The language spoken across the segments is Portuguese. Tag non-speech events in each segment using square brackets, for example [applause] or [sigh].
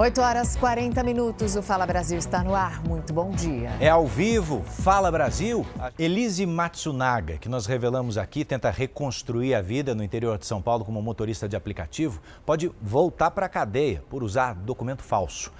8 horas 40 minutos, o Fala Brasil está no ar. Muito bom dia. É ao vivo, Fala Brasil. Elise Matsunaga, que nós revelamos aqui, tenta reconstruir a vida no interior de São Paulo como motorista de aplicativo, pode voltar para a cadeia por usar documento falso.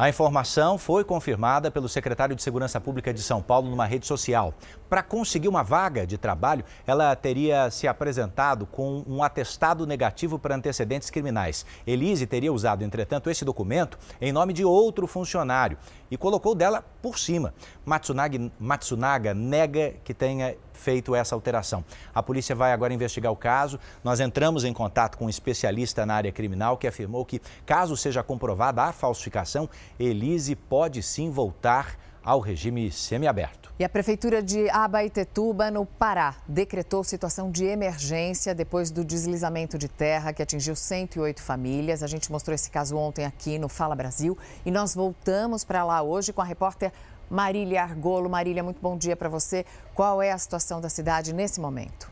A informação foi confirmada pelo secretário de Segurança Pública de São Paulo numa rede social. Para conseguir uma vaga de trabalho, ela teria se apresentado com um atestado negativo para antecedentes criminais. Elise teria usado, entretanto, esse documento em nome de outro funcionário e colocou dela por cima. Matsunaga, Matsunaga nega que tenha feito essa alteração. A polícia vai agora investigar o caso. Nós entramos em contato com um especialista na área criminal que afirmou que, caso seja comprovada a falsificação, Elise pode sim voltar ao regime semiaberto. E a Prefeitura de Abaetetuba, no Pará, decretou situação de emergência depois do deslizamento de terra que atingiu 108 famílias. A gente mostrou esse caso ontem aqui no Fala Brasil e nós voltamos para lá hoje com a repórter Marília Argolo. Marília, muito bom dia para você. Qual é a situação da cidade nesse momento?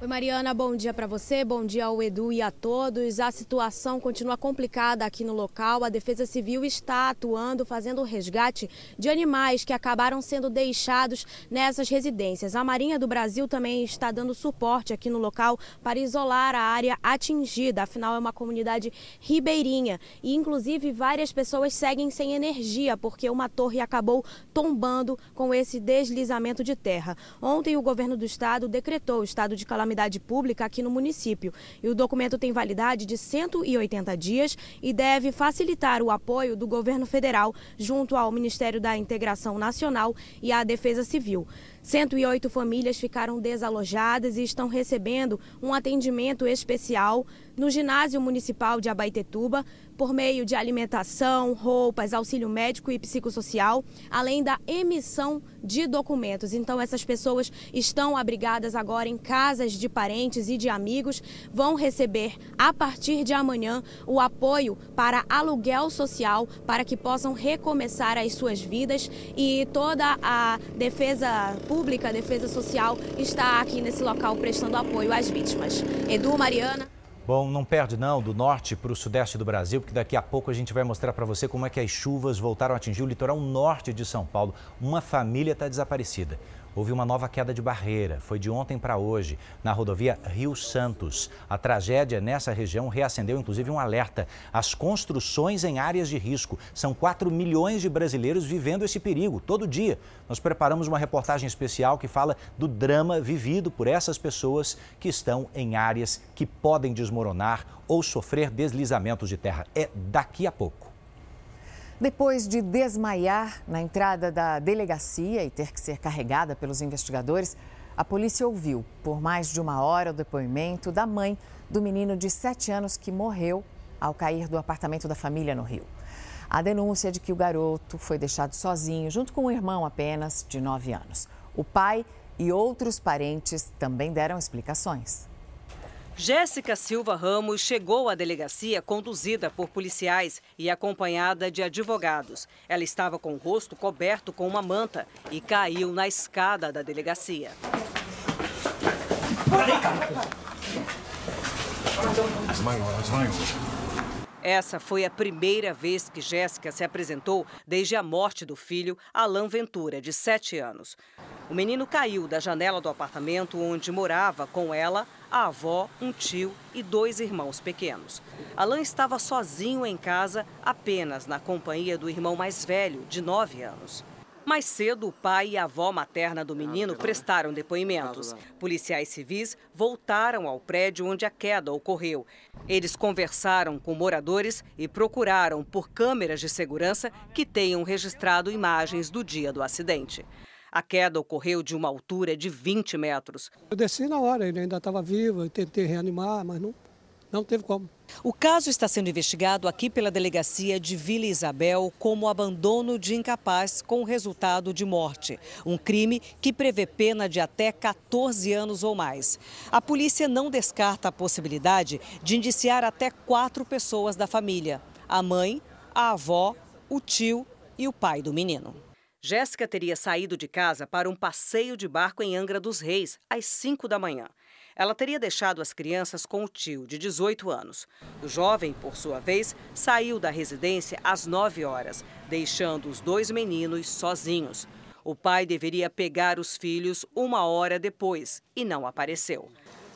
Oi, Mariana, bom dia para você, bom dia ao Edu e a todos. A situação continua complicada aqui no local. A Defesa Civil está atuando, fazendo o resgate de animais que acabaram sendo deixados nessas residências. A Marinha do Brasil também está dando suporte aqui no local para isolar a área atingida. Afinal, é uma comunidade ribeirinha e, inclusive, várias pessoas seguem sem energia porque uma torre acabou tombando com esse deslizamento de terra. Ontem, o governo do estado decretou o estado de calamidade calamidade pública aqui no município. E o documento tem validade de 180 dias e deve facilitar o apoio do governo federal junto ao Ministério da Integração Nacional e à Defesa Civil. 108 famílias ficaram desalojadas e estão recebendo um atendimento especial no ginásio municipal de Abaitetuba, por meio de alimentação, roupas, auxílio médico e psicossocial, além da emissão de documentos. Então, essas pessoas estão abrigadas agora em casas de parentes e de amigos, vão receber a partir de amanhã o apoio para aluguel social para que possam recomeçar as suas vidas e toda a defesa pública, a defesa social está aqui nesse local prestando apoio às vítimas. Edu, Mariana. Bom, não perde não, do norte para o sudeste do Brasil, porque daqui a pouco a gente vai mostrar para você como é que as chuvas voltaram a atingir o litoral norte de São Paulo. Uma família está desaparecida houve uma nova queda de barreira. Foi de ontem para hoje, na rodovia Rio Santos. A tragédia nessa região reacendeu inclusive um alerta. As construções em áreas de risco. São 4 milhões de brasileiros vivendo esse perigo todo dia. Nós preparamos uma reportagem especial que fala do drama vivido por essas pessoas que estão em áreas que podem desmoronar ou sofrer deslizamentos de terra. É daqui a pouco. Depois de desmaiar na entrada da delegacia e ter que ser carregada pelos investigadores, a polícia ouviu por mais de uma hora o depoimento da mãe do menino de 7 anos que morreu ao cair do apartamento da família no Rio. A denúncia de que o garoto foi deixado sozinho, junto com um irmão apenas de 9 anos. O pai e outros parentes também deram explicações. Jéssica Silva Ramos chegou à delegacia conduzida por policiais e acompanhada de advogados. Ela estava com o rosto coberto com uma manta e caiu na escada da delegacia. Desmaiou, desmaiou. Essa foi a primeira vez que Jéssica se apresentou desde a morte do filho, Alain Ventura, de 7 anos. O menino caiu da janela do apartamento onde morava com ela, a avó, um tio e dois irmãos pequenos. Alain estava sozinho em casa, apenas na companhia do irmão mais velho, de 9 anos. Mais cedo, o pai e a avó materna do menino prestaram depoimentos. Policiais civis voltaram ao prédio onde a queda ocorreu. Eles conversaram com moradores e procuraram por câmeras de segurança que tenham registrado imagens do dia do acidente. A queda ocorreu de uma altura de 20 metros. Eu desci na hora, ele ainda estava vivo, eu tentei reanimar, mas não, não teve como. O caso está sendo investigado aqui pela delegacia de Vila Isabel como abandono de incapaz com resultado de morte. Um crime que prevê pena de até 14 anos ou mais. A polícia não descarta a possibilidade de indiciar até quatro pessoas da família: a mãe, a avó, o tio e o pai do menino. Jéssica teria saído de casa para um passeio de barco em Angra dos Reis às 5 da manhã. Ela teria deixado as crianças com o tio, de 18 anos. O jovem, por sua vez, saiu da residência às 9 horas, deixando os dois meninos sozinhos. O pai deveria pegar os filhos uma hora depois e não apareceu.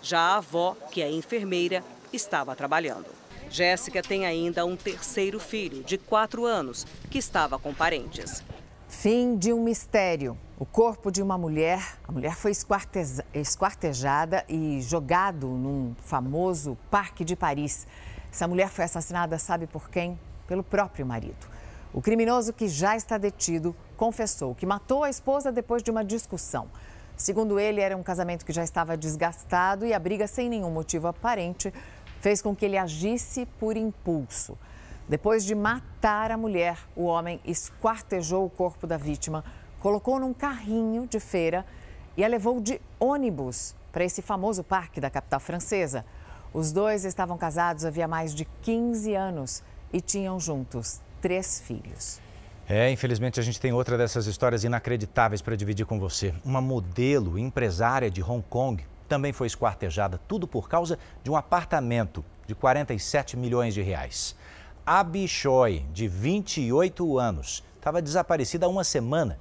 Já a avó, que é enfermeira, estava trabalhando. Jéssica tem ainda um terceiro filho, de quatro anos, que estava com parentes. Fim de um mistério. O corpo de uma mulher, a mulher foi esquartejada e jogado num famoso parque de Paris. Essa mulher foi assassinada, sabe por quem? Pelo próprio marido. O criminoso, que já está detido, confessou que matou a esposa depois de uma discussão. Segundo ele, era um casamento que já estava desgastado e a briga, sem nenhum motivo aparente, fez com que ele agisse por impulso. Depois de matar a mulher, o homem esquartejou o corpo da vítima, colocou num carrinho de feira e a levou de ônibus para esse famoso parque da capital francesa. Os dois estavam casados havia mais de 15 anos e tinham juntos três filhos. É, infelizmente a gente tem outra dessas histórias inacreditáveis para dividir com você. Uma modelo empresária de Hong Kong também foi esquartejada, tudo por causa de um apartamento de 47 milhões de reais. Abi Choi, de 28 anos, estava desaparecida há uma semana.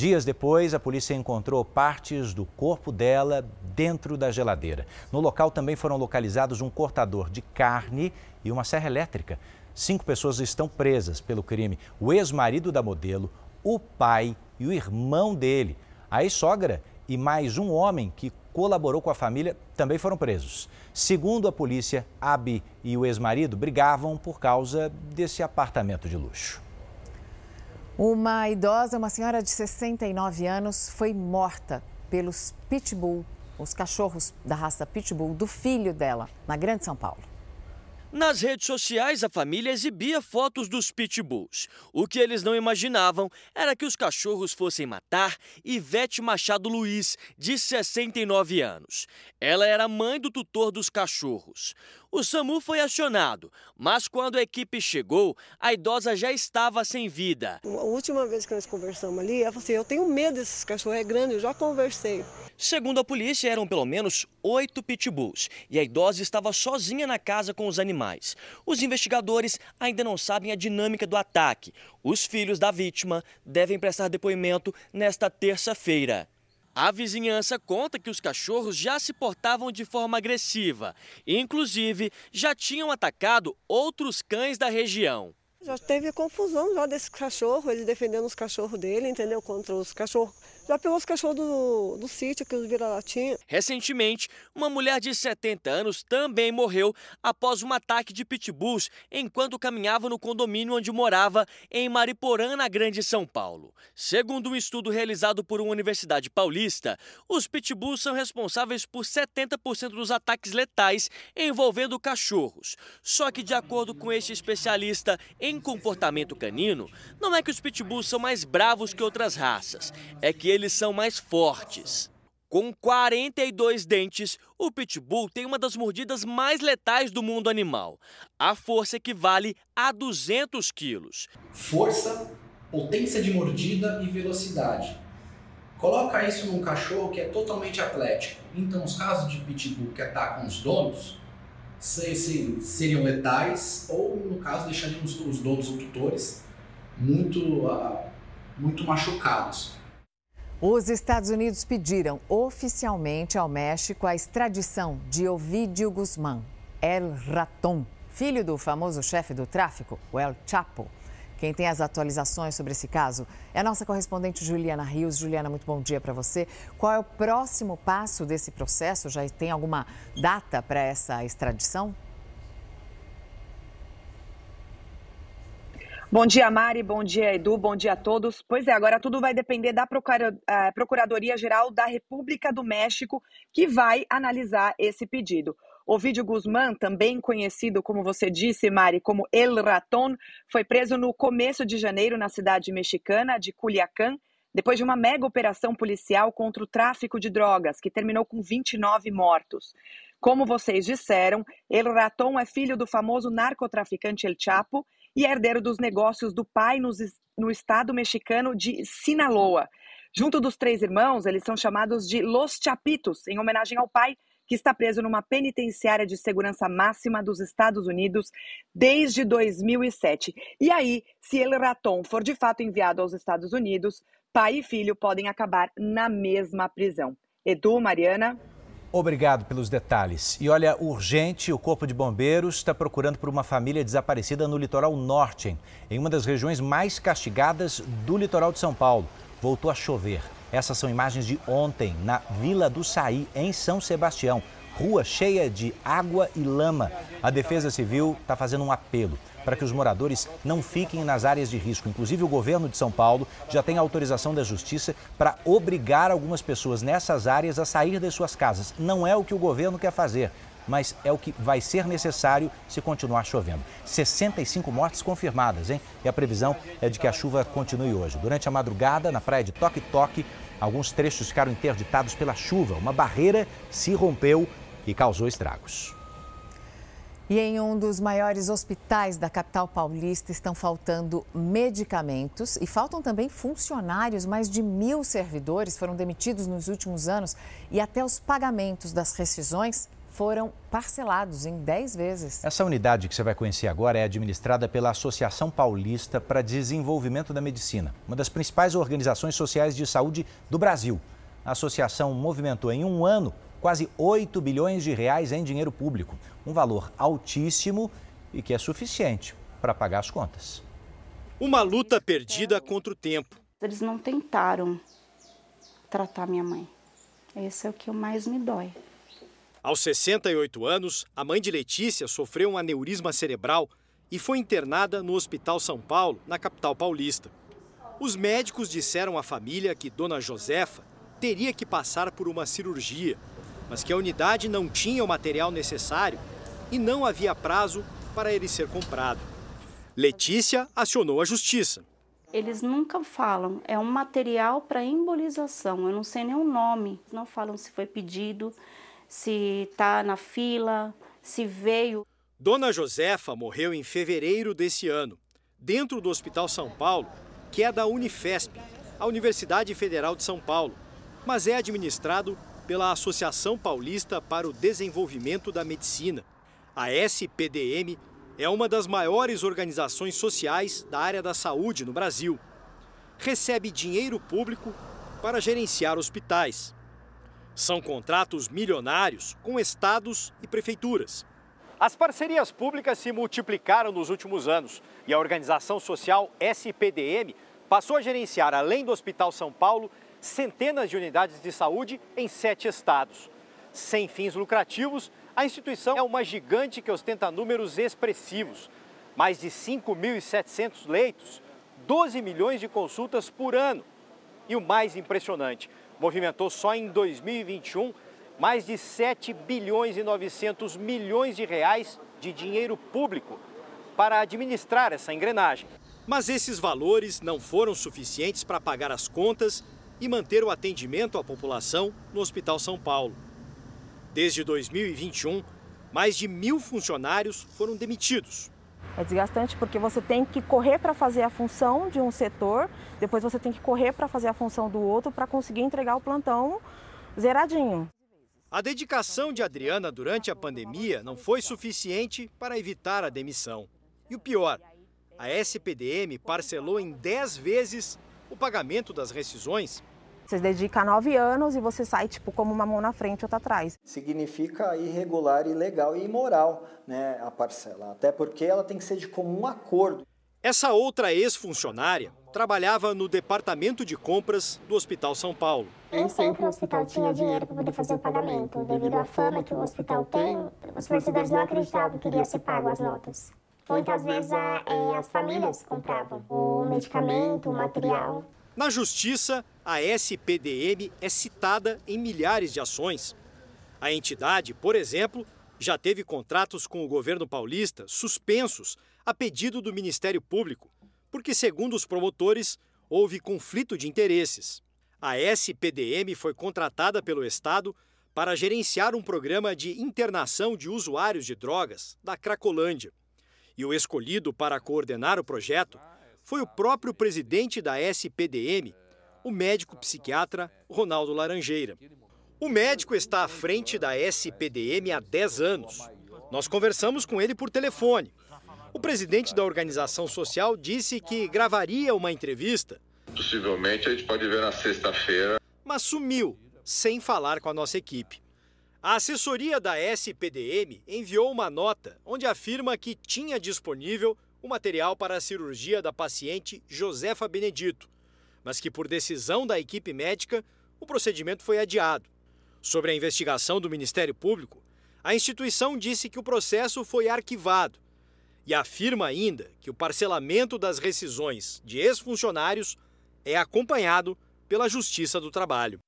Dias depois, a polícia encontrou partes do corpo dela dentro da geladeira. No local também foram localizados um cortador de carne e uma serra elétrica. Cinco pessoas estão presas pelo crime: o ex-marido da modelo, o pai e o irmão dele. A ex-sogra e mais um homem que colaborou com a família também foram presos. Segundo a polícia, Abi e o ex-marido brigavam por causa desse apartamento de luxo. Uma idosa, uma senhora de 69 anos, foi morta pelos pitbull, os cachorros da raça pitbull do filho dela, na Grande São Paulo. Nas redes sociais, a família exibia fotos dos pitbulls. O que eles não imaginavam era que os cachorros fossem matar Ivete Machado Luiz, de 69 anos. Ela era mãe do tutor dos cachorros. O SAMU foi acionado, mas quando a equipe chegou, a idosa já estava sem vida. A última vez que nós conversamos ali, ela falou assim: Eu tenho medo desses cachorros, é grande, eu já conversei. Segundo a polícia, eram pelo menos oito pitbulls e a idosa estava sozinha na casa com os animais. Os investigadores ainda não sabem a dinâmica do ataque. Os filhos da vítima devem prestar depoimento nesta terça-feira. A vizinhança conta que os cachorros já se portavam de forma agressiva. Inclusive, já tinham atacado outros cães da região. Já teve confusão já desse cachorro, ele defendendo os cachorros dele, entendeu? Contra os cachorros já pegou os cachorros do, do sítio que os vira-latinha. Recentemente, uma mulher de 70 anos também morreu após um ataque de pitbulls enquanto caminhava no condomínio onde morava, em Mariporã, na Grande São Paulo. Segundo um estudo realizado por uma universidade paulista, os pitbulls são responsáveis por 70% dos ataques letais envolvendo cachorros. Só que, de acordo com este especialista em comportamento canino, não é que os pitbulls são mais bravos que outras raças, é que eles eles são mais fortes. Com 42 dentes, o pitbull tem uma das mordidas mais letais do mundo animal. A força equivale a 200 quilos. Força, potência de mordida e velocidade. Coloca isso num cachorro que é totalmente atlético. Então, os casos de pitbull que atacam os donos seriam letais ou, no caso, deixariam os donos ou tutores muito, uh, muito machucados. Os Estados Unidos pediram oficialmente ao México a extradição de Ovidio Guzmán, El Raton, filho do famoso chefe do tráfico, o El Chapo. Quem tem as atualizações sobre esse caso é a nossa correspondente Juliana Rios. Juliana, muito bom dia para você. Qual é o próximo passo desse processo? Já tem alguma data para essa extradição? Bom dia, Mari. Bom dia, Edu. Bom dia a todos. Pois é, agora tudo vai depender da eh, Procuradoria-Geral da República do México, que vai analisar esse pedido. Ovidio Guzmán, também conhecido, como você disse, Mari, como El Raton, foi preso no começo de janeiro na cidade mexicana de Culiacán, depois de uma mega operação policial contra o tráfico de drogas, que terminou com 29 mortos. Como vocês disseram, El Raton é filho do famoso narcotraficante El Chapo e é herdeiro dos negócios do pai no, no estado mexicano de Sinaloa. Junto dos três irmãos, eles são chamados de Los Chapitos, em homenagem ao pai, que está preso numa penitenciária de segurança máxima dos Estados Unidos desde 2007. E aí, se El Raton for de fato enviado aos Estados Unidos, pai e filho podem acabar na mesma prisão. Edu, Mariana. Obrigado pelos detalhes. E olha, urgente, o Corpo de Bombeiros está procurando por uma família desaparecida no litoral norte, em uma das regiões mais castigadas do litoral de São Paulo. Voltou a chover. Essas são imagens de ontem, na Vila do Saí, em São Sebastião. Rua cheia de água e lama. A Defesa Civil está fazendo um apelo para que os moradores não fiquem nas áreas de risco. Inclusive, o governo de São Paulo já tem autorização da Justiça para obrigar algumas pessoas nessas áreas a sair das suas casas. Não é o que o governo quer fazer, mas é o que vai ser necessário se continuar chovendo. 65 mortes confirmadas, hein? E a previsão é de que a chuva continue hoje. Durante a madrugada, na praia de Toque Toque, alguns trechos ficaram interditados pela chuva. Uma barreira se rompeu e causou estragos. E em um dos maiores hospitais da capital paulista estão faltando medicamentos e faltam também funcionários. Mais de mil servidores foram demitidos nos últimos anos e até os pagamentos das rescisões foram parcelados em 10 vezes. Essa unidade que você vai conhecer agora é administrada pela Associação Paulista para Desenvolvimento da Medicina, uma das principais organizações sociais de saúde do Brasil. A associação movimentou em um ano quase 8 bilhões de reais em dinheiro público, um valor altíssimo e que é suficiente para pagar as contas. Uma luta perdida contra o tempo. Eles não tentaram tratar minha mãe. Esse é o que mais me dói. Aos 68 anos, a mãe de Letícia sofreu um aneurisma cerebral e foi internada no Hospital São Paulo, na capital paulista. Os médicos disseram à família que Dona Josefa teria que passar por uma cirurgia mas que a unidade não tinha o material necessário e não havia prazo para ele ser comprado. Letícia acionou a justiça. Eles nunca falam, é um material para embolização, eu não sei nem o nome. Não falam se foi pedido, se está na fila, se veio. Dona Josefa morreu em fevereiro desse ano, dentro do Hospital São Paulo, que é da Unifesp, a Universidade Federal de São Paulo, mas é administrado pela Associação Paulista para o Desenvolvimento da Medicina. A SPDM é uma das maiores organizações sociais da área da saúde no Brasil. Recebe dinheiro público para gerenciar hospitais. São contratos milionários com estados e prefeituras. As parcerias públicas se multiplicaram nos últimos anos e a organização social SPDM passou a gerenciar, além do Hospital São Paulo, centenas de unidades de saúde em sete estados. Sem fins lucrativos, a instituição é uma gigante que ostenta números expressivos. Mais de 5.700 leitos, 12 milhões de consultas por ano. E o mais impressionante, movimentou só em 2021 mais de 7 bilhões e 900 milhões de reais de dinheiro público para administrar essa engrenagem. Mas esses valores não foram suficientes para pagar as contas e manter o atendimento à população no Hospital São Paulo. Desde 2021, mais de mil funcionários foram demitidos. É desgastante porque você tem que correr para fazer a função de um setor, depois você tem que correr para fazer a função do outro para conseguir entregar o plantão zeradinho. A dedicação de Adriana durante a pandemia não foi suficiente para evitar a demissão. E o pior, a SPDM parcelou em 10 vezes o pagamento das rescisões você dedica nove anos e você sai tipo como uma mão na frente e outra atrás. Significa irregular, ilegal e imoral né, a parcela, até porque ela tem que ser de comum acordo. Essa outra ex-funcionária trabalhava no departamento de compras do Hospital São Paulo. Nem sempre o hospital tinha dinheiro para poder fazer o pagamento. Devido à fama que o hospital tem, os fornecedores não acreditavam que iria ser pago as notas. Muitas vezes a, é, as famílias compravam o medicamento, o material. Na justiça, a SPDM é citada em milhares de ações. A entidade, por exemplo, já teve contratos com o governo paulista suspensos a pedido do Ministério Público, porque, segundo os promotores, houve conflito de interesses. A SPDM foi contratada pelo Estado para gerenciar um programa de internação de usuários de drogas da Cracolândia. E o escolhido para coordenar o projeto foi o próprio presidente da SPDM, o médico psiquiatra Ronaldo Laranjeira. O médico está à frente da SPDM há 10 anos. Nós conversamos com ele por telefone. O presidente da organização social disse que gravaria uma entrevista. Possivelmente a gente pode ver na sexta-feira. Mas sumiu, sem falar com a nossa equipe. A assessoria da SPDM enviou uma nota onde afirma que tinha disponível o material para a cirurgia da paciente Josefa Benedito, mas que por decisão da equipe médica o procedimento foi adiado. Sobre a investigação do Ministério Público, a instituição disse que o processo foi arquivado e afirma ainda que o parcelamento das rescisões de ex-funcionários é acompanhado pela Justiça do Trabalho.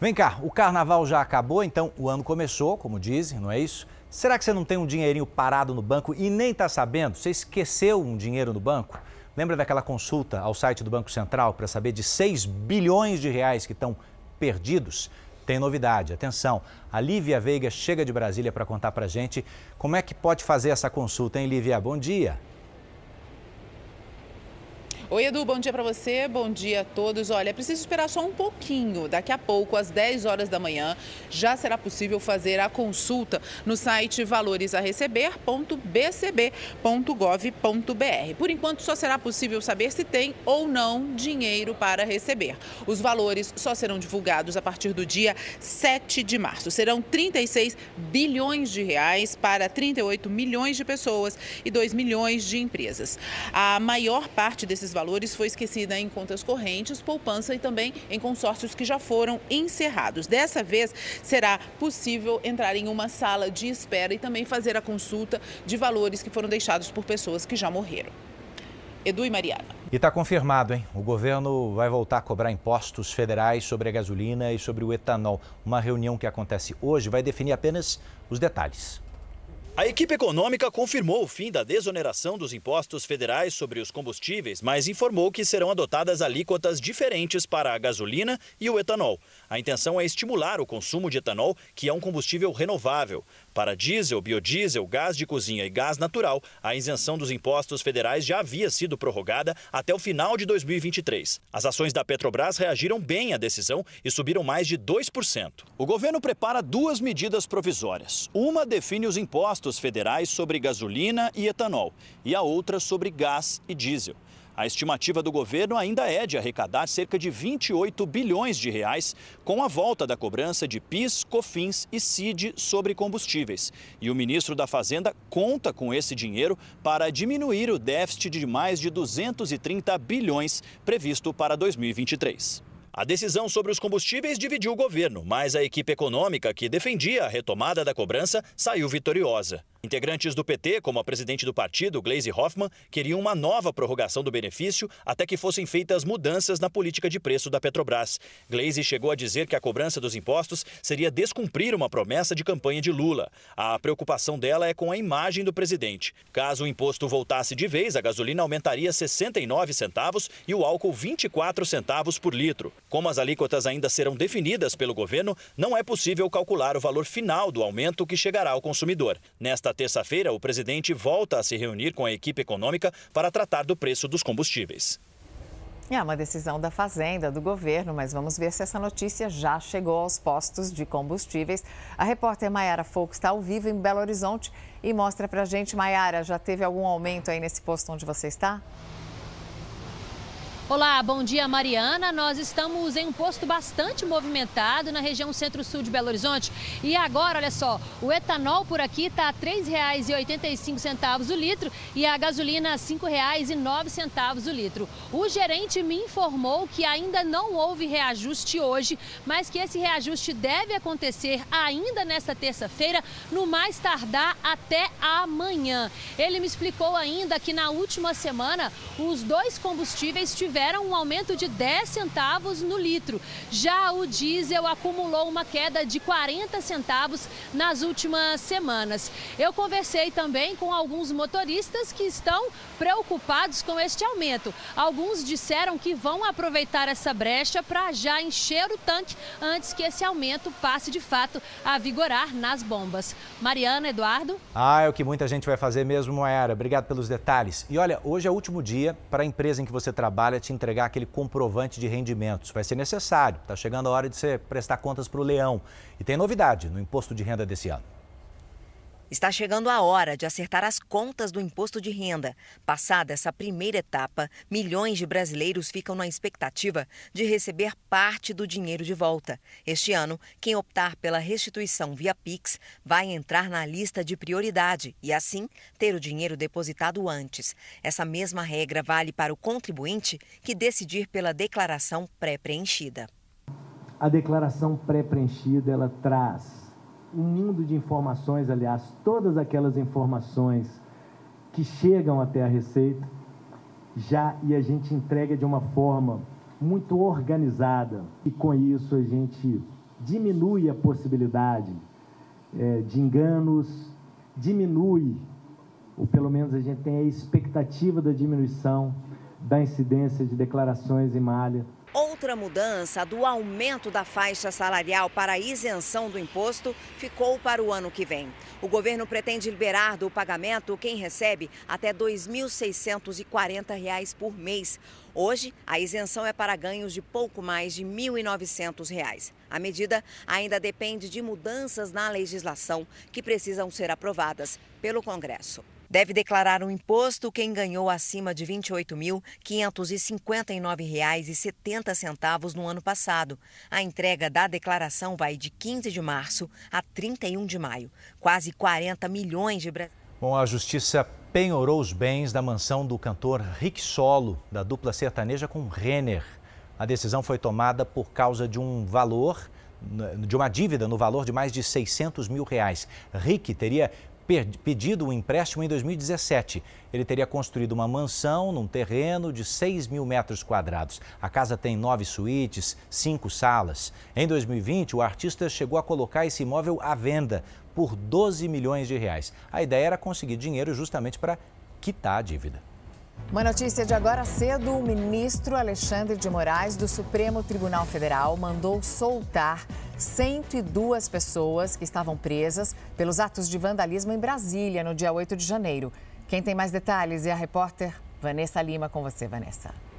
Vem cá, o carnaval já acabou, então o ano começou, como dizem, não é isso? Será que você não tem um dinheirinho parado no banco e nem está sabendo? Você esqueceu um dinheiro no banco? Lembra daquela consulta ao site do Banco Central para saber de 6 bilhões de reais que estão perdidos? Tem novidade, atenção. A Lívia Veiga chega de Brasília para contar para gente como é que pode fazer essa consulta, hein, Lívia? Bom dia. Oi, Edu, bom dia para você, bom dia a todos. Olha, é preciso esperar só um pouquinho. Daqui a pouco, às 10 horas da manhã, já será possível fazer a consulta no site valoresareceber.bcb.gov.br. Por enquanto, só será possível saber se tem ou não dinheiro para receber. Os valores só serão divulgados a partir do dia 7 de março. Serão 36 bilhões de reais para 38 milhões de pessoas e 2 milhões de empresas. A maior parte desses valores valores foi esquecida em contas correntes, poupança e também em consórcios que já foram encerrados. Dessa vez, será possível entrar em uma sala de espera e também fazer a consulta de valores que foram deixados por pessoas que já morreram. Edu e Mariana. E está confirmado, hein? O governo vai voltar a cobrar impostos federais sobre a gasolina e sobre o etanol. Uma reunião que acontece hoje vai definir apenas os detalhes. A equipe econômica confirmou o fim da desoneração dos impostos federais sobre os combustíveis, mas informou que serão adotadas alíquotas diferentes para a gasolina e o etanol. A intenção é estimular o consumo de etanol, que é um combustível renovável. Para diesel, biodiesel, gás de cozinha e gás natural, a isenção dos impostos federais já havia sido prorrogada até o final de 2023. As ações da Petrobras reagiram bem à decisão e subiram mais de 2%. O governo prepara duas medidas provisórias. Uma define os impostos federais sobre gasolina e etanol, e a outra sobre gás e diesel. A estimativa do governo ainda é de arrecadar cerca de 28 bilhões de reais com a volta da cobrança de PIS, COFINS e CID sobre combustíveis. E o ministro da Fazenda conta com esse dinheiro para diminuir o déficit de mais de 230 bilhões previsto para 2023. A decisão sobre os combustíveis dividiu o governo, mas a equipe econômica que defendia a retomada da cobrança saiu vitoriosa. Integrantes do PT, como a presidente do partido, Gleisi Hoffmann, queriam uma nova prorrogação do benefício até que fossem feitas mudanças na política de preço da Petrobras. Gleisi chegou a dizer que a cobrança dos impostos seria descumprir uma promessa de campanha de Lula. A preocupação dela é com a imagem do presidente. Caso o imposto voltasse de vez, a gasolina aumentaria 69 centavos e o álcool 24 centavos por litro. Como as alíquotas ainda serão definidas pelo governo, não é possível calcular o valor final do aumento que chegará ao consumidor. Nesta terça-feira, o presidente volta a se reunir com a equipe econômica para tratar do preço dos combustíveis. É uma decisão da Fazenda, do governo, mas vamos ver se essa notícia já chegou aos postos de combustíveis. A repórter Maiara Foco está ao vivo em Belo Horizonte e mostra pra gente, Maiara, já teve algum aumento aí nesse posto onde você está? Olá, bom dia Mariana. Nós estamos em um posto bastante movimentado na região centro-sul de Belo Horizonte. E agora, olha só, o etanol por aqui está a R$ 3,85 o litro e a gasolina R$ 5,09 o litro. O gerente me informou que ainda não houve reajuste hoje, mas que esse reajuste deve acontecer ainda nesta terça-feira, no mais tardar até amanhã. Ele me explicou ainda que na última semana os dois combustíveis tiveram tiveram um aumento de 10 centavos no litro. Já o diesel acumulou uma queda de 40 centavos nas últimas semanas. Eu conversei também com alguns motoristas que estão preocupados com este aumento. Alguns disseram que vão aproveitar essa brecha para já encher o tanque antes que esse aumento passe de fato a vigorar nas bombas. Mariana, Eduardo? Ah, é o que muita gente vai fazer mesmo, Moera. Obrigado pelos detalhes. E olha, hoje é o último dia para a empresa em que você trabalha te entregar aquele comprovante de rendimentos. Vai ser necessário. Está chegando a hora de você prestar contas para o leão. E tem novidade no imposto de renda desse ano. Está chegando a hora de acertar as contas do imposto de renda. Passada essa primeira etapa, milhões de brasileiros ficam na expectativa de receber parte do dinheiro de volta. Este ano, quem optar pela restituição via Pix vai entrar na lista de prioridade e, assim, ter o dinheiro depositado antes. Essa mesma regra vale para o contribuinte que decidir pela declaração pré-preenchida. A declaração pré-preenchida ela traz um mundo de informações, aliás, todas aquelas informações que chegam até a Receita, já e a gente entrega de uma forma muito organizada. E com isso a gente diminui a possibilidade é, de enganos, diminui, ou pelo menos a gente tem a expectativa da diminuição da incidência de declarações em malha Outra mudança do aumento da faixa salarial para a isenção do imposto ficou para o ano que vem. O governo pretende liberar do pagamento quem recebe até R$ 2.640 por mês. Hoje, a isenção é para ganhos de pouco mais de R$ 1.900. A medida ainda depende de mudanças na legislação que precisam ser aprovadas pelo Congresso. Deve declarar o um imposto quem ganhou acima de R$ 28.559,70 no ano passado. A entrega da declaração vai de 15 de março a 31 de maio. Quase 40 milhões de brasileiros. Bom, a justiça penhorou os bens da mansão do cantor Rick Solo, da dupla sertaneja com Renner. A decisão foi tomada por causa de um valor de uma dívida no valor de mais de 600 mil reais. Rick teria pedido um empréstimo em 2017. Ele teria construído uma mansão num terreno de 6 mil metros quadrados. A casa tem nove suítes, cinco salas. Em 2020, o artista chegou a colocar esse imóvel à venda por 12 milhões de reais. A ideia era conseguir dinheiro justamente para quitar a dívida. Uma notícia de agora cedo: o ministro Alexandre de Moraes, do Supremo Tribunal Federal, mandou soltar 102 pessoas que estavam presas pelos atos de vandalismo em Brasília no dia 8 de janeiro. Quem tem mais detalhes é a repórter Vanessa Lima com você, Vanessa.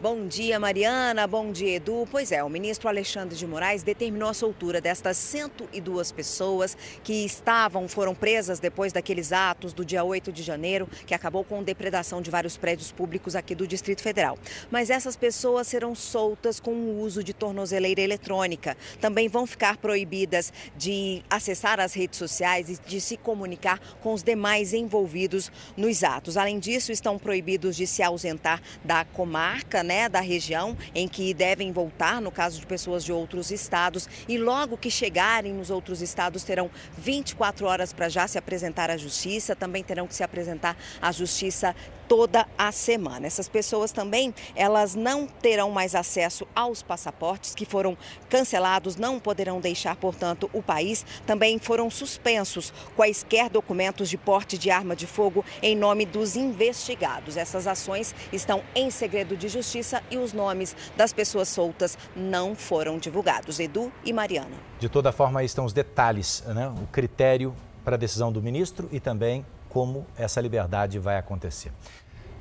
Bom dia, Mariana. Bom dia, Edu. Pois é, o ministro Alexandre de Moraes determinou a soltura destas 102 pessoas que estavam, foram presas depois daqueles atos do dia 8 de janeiro, que acabou com depredação de vários prédios públicos aqui do Distrito Federal. Mas essas pessoas serão soltas com o uso de tornozeleira eletrônica. Também vão ficar proibidas de acessar as redes sociais e de se comunicar com os demais envolvidos nos atos. Além disso, estão proibidos de se ausentar da comarca né, da região em que devem voltar, no caso de pessoas de outros estados, e logo que chegarem nos outros estados terão 24 horas para já se apresentar à justiça, também terão que se apresentar à justiça toda a semana. Essas pessoas também, elas não terão mais acesso aos passaportes que foram cancelados, não poderão deixar, portanto, o país. Também foram suspensos quaisquer documentos de porte de arma de fogo em nome dos investigados. Essas ações estão em segredo de justiça e os nomes das pessoas soltas não foram divulgados. Edu e Mariana. De toda forma, aí estão os detalhes, né? o critério para a decisão do ministro e também como essa liberdade vai acontecer.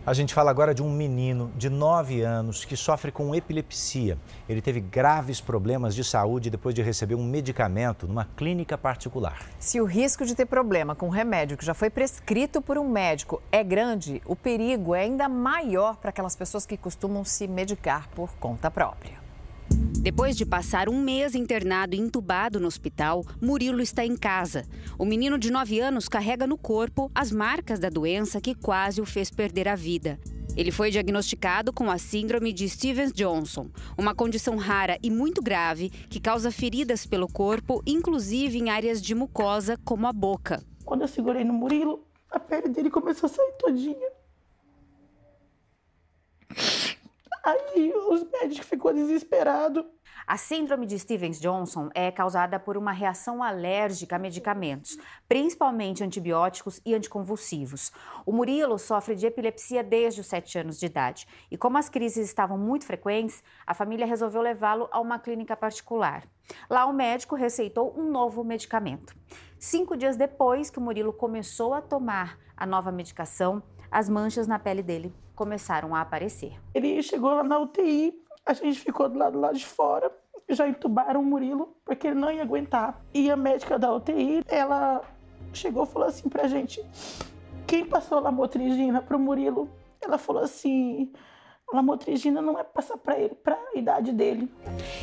A gente fala agora de um menino de 9 anos que sofre com epilepsia. Ele teve graves problemas de saúde depois de receber um medicamento numa clínica particular. Se o risco de ter problema com o remédio que já foi prescrito por um médico é grande, o perigo é ainda maior para aquelas pessoas que costumam se medicar por conta própria. Depois de passar um mês internado e entubado no hospital, Murilo está em casa. O menino de 9 anos carrega no corpo as marcas da doença que quase o fez perder a vida. Ele foi diagnosticado com a síndrome de Stevens-Johnson, uma condição rara e muito grave que causa feridas pelo corpo, inclusive em áreas de mucosa, como a boca. Quando eu segurei no Murilo, a pele dele começou a sair todinha. Aí os médicos ficou desesperado. A síndrome de Stevens-Johnson é causada por uma reação alérgica a medicamentos, principalmente antibióticos e anticonvulsivos. O Murilo sofre de epilepsia desde os 7 anos de idade e, como as crises estavam muito frequentes, a família resolveu levá-lo a uma clínica particular. Lá, o médico receitou um novo medicamento. Cinco dias depois que o Murilo começou a tomar a nova medicação, as manchas na pele dele começaram a aparecer. Ele chegou lá na UTI, a gente ficou do lado lá de fora, já entubaram o Murilo, porque ele não ia aguentar. E a médica da UTI, ela chegou e falou assim pra gente: quem passou lamotrigina pro Murilo? Ela falou assim: lamotrigina não é passar para ele, para a idade dele.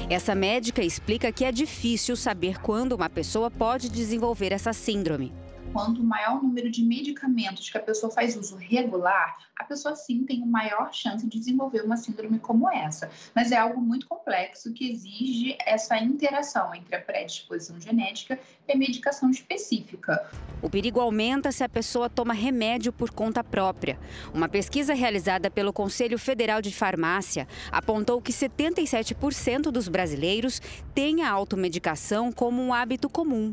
Essa médica explica que é difícil saber quando uma pessoa pode desenvolver essa síndrome quanto maior o número de medicamentos que a pessoa faz uso regular, a pessoa sim tem maior chance de desenvolver uma síndrome como essa. Mas é algo muito complexo que exige essa interação entre a predisposição genética e a medicação específica. O perigo aumenta se a pessoa toma remédio por conta própria. Uma pesquisa realizada pelo Conselho Federal de Farmácia apontou que 77% dos brasileiros têm a automedicação como um hábito comum.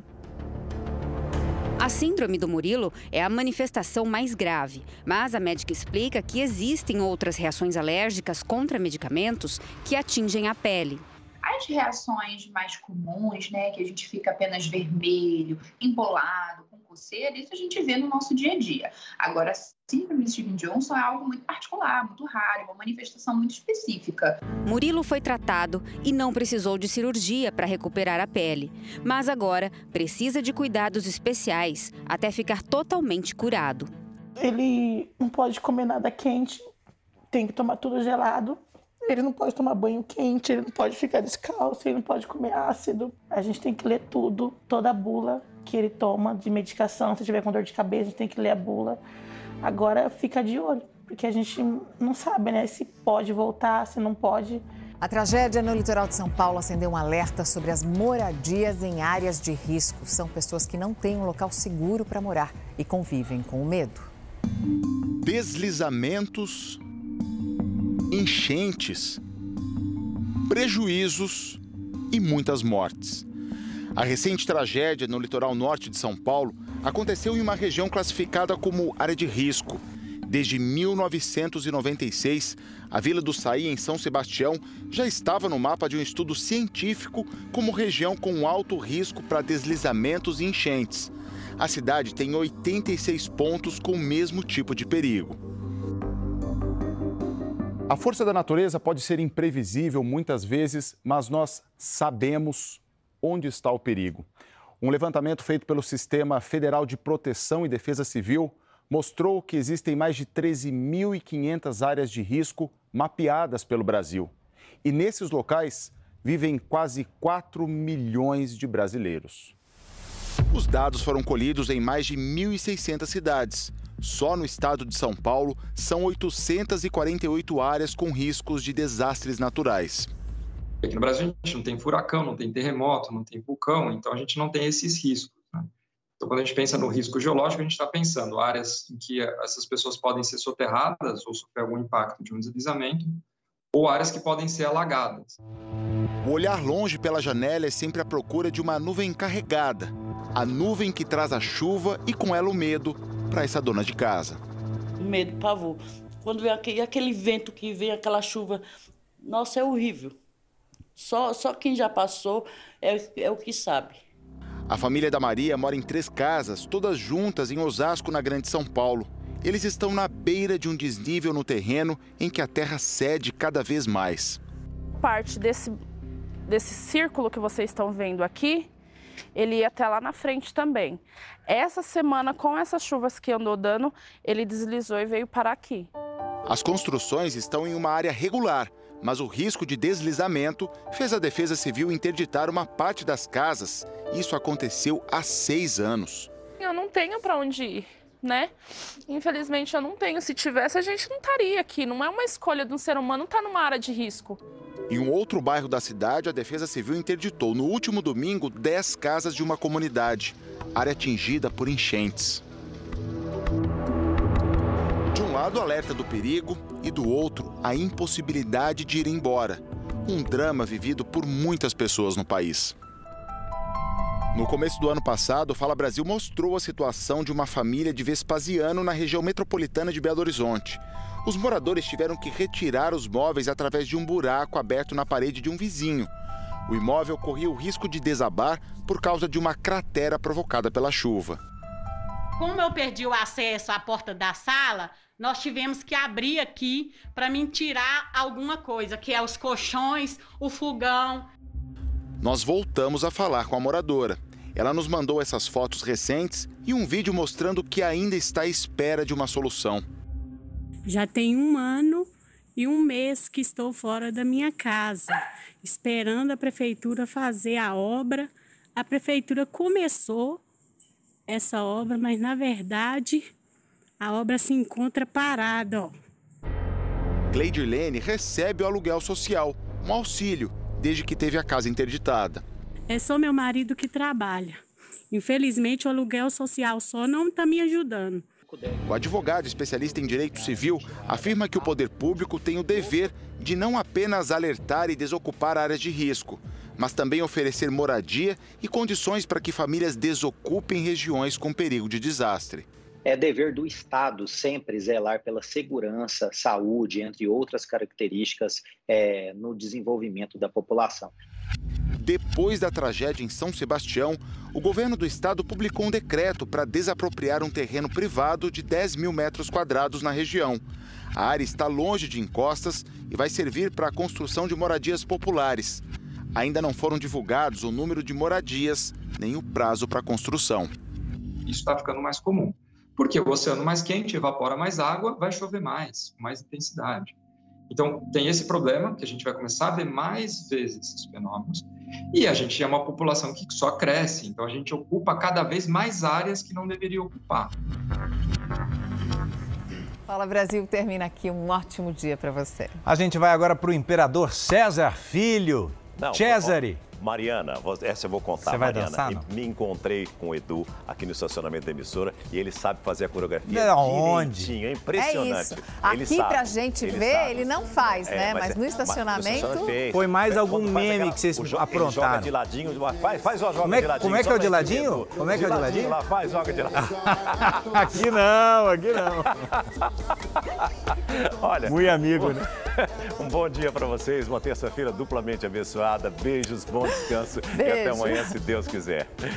A síndrome do Murilo é a manifestação mais grave, mas a médica explica que existem outras reações alérgicas contra medicamentos que atingem a pele. As reações mais comuns, né, que a gente fica apenas vermelho, empolado, isso a gente vê no nosso dia a dia. Agora, a síndrome de Steven Johnson é algo muito particular, muito raro, uma manifestação muito específica. Murilo foi tratado e não precisou de cirurgia para recuperar a pele, mas agora precisa de cuidados especiais até ficar totalmente curado. Ele não pode comer nada quente, tem que tomar tudo gelado ele não pode tomar banho quente, ele não pode ficar descalço, ele não pode comer ácido. A gente tem que ler tudo, toda a bula que ele toma de medicação. Se tiver com dor de cabeça, a gente tem que ler a bula. Agora fica de olho, porque a gente não sabe, né, se pode voltar, se não pode. A tragédia no litoral de São Paulo acendeu um alerta sobre as moradias em áreas de risco. São pessoas que não têm um local seguro para morar e convivem com o medo. Deslizamentos enchentes, prejuízos e muitas mortes. A recente tragédia no litoral norte de São Paulo aconteceu em uma região classificada como área de risco. Desde 1996, a Vila do Saí, em São Sebastião, já estava no mapa de um estudo científico como região com alto risco para deslizamentos e enchentes. A cidade tem 86 pontos com o mesmo tipo de perigo. A força da natureza pode ser imprevisível muitas vezes, mas nós sabemos onde está o perigo. Um levantamento feito pelo Sistema Federal de Proteção e Defesa Civil mostrou que existem mais de 13.500 áreas de risco mapeadas pelo Brasil. E nesses locais vivem quase 4 milhões de brasileiros. Os dados foram colhidos em mais de 1.600 cidades só no estado de São Paulo, são 848 áreas com riscos de desastres naturais. Aqui no Brasil, a gente não tem furacão, não tem terremoto, não tem vulcão, então a gente não tem esses riscos. Né? Então, quando a gente pensa no risco geológico, a gente está pensando áreas em que essas pessoas podem ser soterradas ou sofrer algum impacto de um deslizamento, ou áreas que podem ser alagadas. O olhar longe pela janela é sempre à procura de uma nuvem carregada. A nuvem que traz a chuva e com ela o medo para essa dona de casa. Medo, pavor. Quando vem aquele, aquele vento que vem, aquela chuva, nossa, é horrível. Só, só quem já passou é, é o que sabe. A família da Maria mora em três casas, todas juntas em Osasco, na Grande São Paulo. Eles estão na beira de um desnível no terreno em que a terra cede cada vez mais. Parte desse, desse círculo que vocês estão vendo aqui ele ia até lá na frente também. Essa semana, com essas chuvas que andou dando, ele deslizou e veio parar aqui. As construções estão em uma área regular, mas o risco de deslizamento fez a Defesa Civil interditar uma parte das casas. Isso aconteceu há seis anos. Eu não tenho para onde ir, né? Infelizmente eu não tenho. Se tivesse, a gente não estaria aqui. Não é uma escolha de um ser humano estar numa área de risco. Em um outro bairro da cidade, a Defesa Civil interditou no último domingo 10 casas de uma comunidade, área atingida por enchentes. Lado, alerta do perigo e do outro, a impossibilidade de ir embora. Um drama vivido por muitas pessoas no país. No começo do ano passado, o Fala Brasil mostrou a situação de uma família de Vespasiano na região metropolitana de Belo Horizonte. Os moradores tiveram que retirar os móveis através de um buraco aberto na parede de um vizinho. O imóvel corria o risco de desabar por causa de uma cratera provocada pela chuva. Como eu perdi o acesso à porta da sala, nós tivemos que abrir aqui para me tirar alguma coisa, que é os colchões, o fogão. Nós voltamos a falar com a moradora. Ela nos mandou essas fotos recentes e um vídeo mostrando que ainda está à espera de uma solução. Já tem um ano e um mês que estou fora da minha casa, esperando a prefeitura fazer a obra. A prefeitura começou essa obra, mas na verdade a obra se encontra parada. Ó. Cleidirlene recebe o aluguel social, um auxílio, desde que teve a casa interditada. É só meu marido que trabalha. Infelizmente, o aluguel social só não está me ajudando. O advogado especialista em direito civil afirma que o poder público tem o dever de não apenas alertar e desocupar áreas de risco, mas também oferecer moradia e condições para que famílias desocupem regiões com perigo de desastre. É dever do Estado sempre zelar pela segurança, saúde, entre outras características, é, no desenvolvimento da população. Depois da tragédia em São Sebastião, o governo do estado publicou um decreto para desapropriar um terreno privado de 10 mil metros quadrados na região. A área está longe de encostas e vai servir para a construção de moradias populares. Ainda não foram divulgados o número de moradias nem o prazo para a construção. Isso está ficando mais comum, porque o oceano mais quente evapora mais água, vai chover mais, com mais intensidade. Então, tem esse problema, que a gente vai começar a ver mais vezes esses fenômenos, e a gente é uma população que só cresce, então a gente ocupa cada vez mais áreas que não deveria ocupar. Fala Brasil termina aqui. Um ótimo dia para você. A gente vai agora para o imperador César Filho. Não, Cesare. Mariana, essa eu vou contar. Você vai Mariana, dançar, não? Me encontrei com o Edu aqui no estacionamento da emissora e ele sabe fazer a coreografia De onde? direitinho, é impressionante. É isso. Ele Aqui sabe, pra gente ele ver, sabe. ele não faz, É, né? mas Mas, é- no estacionamento. fez. Foi mais algum meme aquela- que vocês aprontaram. Joga de ladinho, faz, faz o joga Como é- de ladinho. como é que é o de pra ladinho? Como é que é o de ladinho? lá, faz, joga de ladinho. [laughs] aqui não, aqui não. [laughs] Olha. Muito amigo, né? [laughs] Um bom dia para vocês, uma terça-feira duplamente abençoada. Beijos, bom descanso e Beijo. até amanhã, se Deus quiser.